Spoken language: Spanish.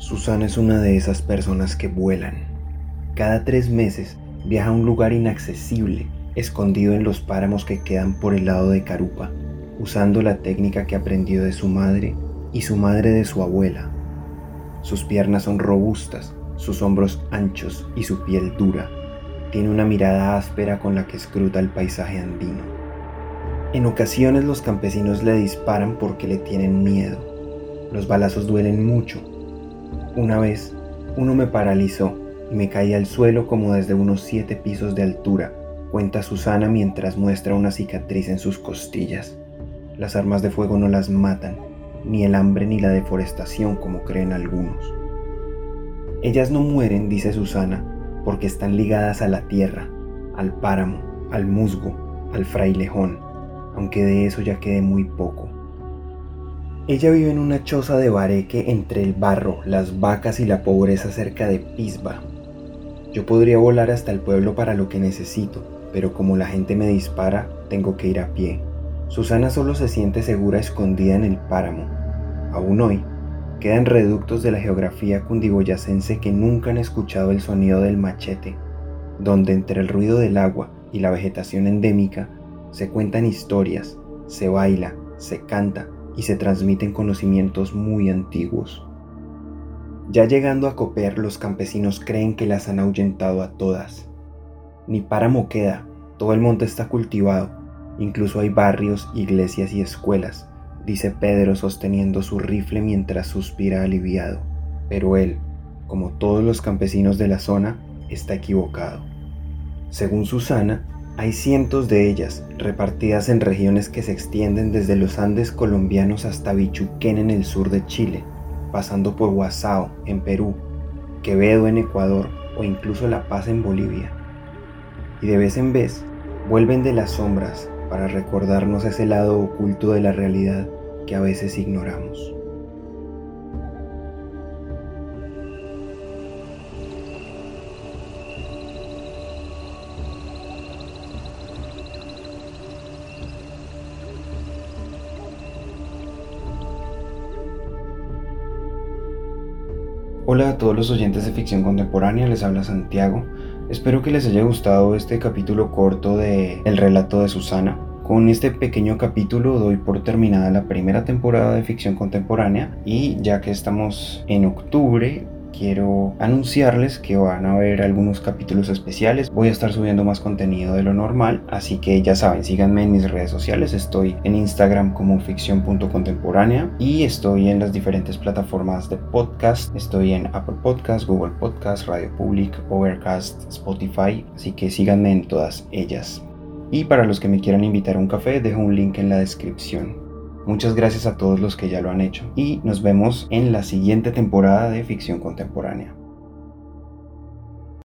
Susana es una de esas personas que vuelan. Cada tres meses viaja a un lugar inaccesible, escondido en los páramos que quedan por el lado de Carupa, usando la técnica que aprendió de su madre y su madre de su abuela. Sus piernas son robustas, sus hombros anchos y su piel dura. Tiene una mirada áspera con la que escruta el paisaje andino. En ocasiones los campesinos le disparan porque le tienen miedo. Los balazos duelen mucho una vez, uno me paralizó y me caí al suelo como desde unos siete pisos de altura, cuenta Susana mientras muestra una cicatriz en sus costillas. Las armas de fuego no las matan, ni el hambre ni la deforestación como creen algunos. Ellas no mueren, dice Susana, porque están ligadas a la tierra, al páramo, al musgo, al frailejón, aunque de eso ya quede muy poco. Ella vive en una choza de bareque entre el barro, las vacas y la pobreza cerca de Pisba. Yo podría volar hasta el pueblo para lo que necesito, pero como la gente me dispara, tengo que ir a pie. Susana solo se siente segura escondida en el páramo. Aún hoy, quedan reductos de la geografía cundiboyacense que nunca han escuchado el sonido del machete, donde entre el ruido del agua y la vegetación endémica se cuentan historias, se baila, se canta y se transmiten conocimientos muy antiguos. Ya llegando a Coper, los campesinos creen que las han ahuyentado a todas. Ni páramo queda, todo el monte está cultivado, incluso hay barrios, iglesias y escuelas, dice Pedro sosteniendo su rifle mientras suspira aliviado. Pero él, como todos los campesinos de la zona, está equivocado. Según Susana, hay cientos de ellas repartidas en regiones que se extienden desde los Andes colombianos hasta Bichuquén en el sur de Chile, pasando por Guasao en Perú, Quevedo en Ecuador o incluso La Paz en Bolivia. Y de vez en vez vuelven de las sombras para recordarnos ese lado oculto de la realidad que a veces ignoramos. Hola a todos los oyentes de ficción contemporánea, les habla Santiago. Espero que les haya gustado este capítulo corto de El relato de Susana. Con este pequeño capítulo doy por terminada la primera temporada de ficción contemporánea y ya que estamos en octubre quiero anunciarles que van a haber algunos capítulos especiales. Voy a estar subiendo más contenido de lo normal, así que ya saben, síganme en mis redes sociales. Estoy en Instagram como ficción.contemporánea y estoy en las diferentes plataformas de podcast. Estoy en Apple Podcast, Google Podcast, Radio Public, Overcast, Spotify, así que síganme en todas ellas. Y para los que me quieran invitar a un café, dejo un link en la descripción. Muchas gracias a todos los que ya lo han hecho y nos vemos en la siguiente temporada de Ficción Contemporánea.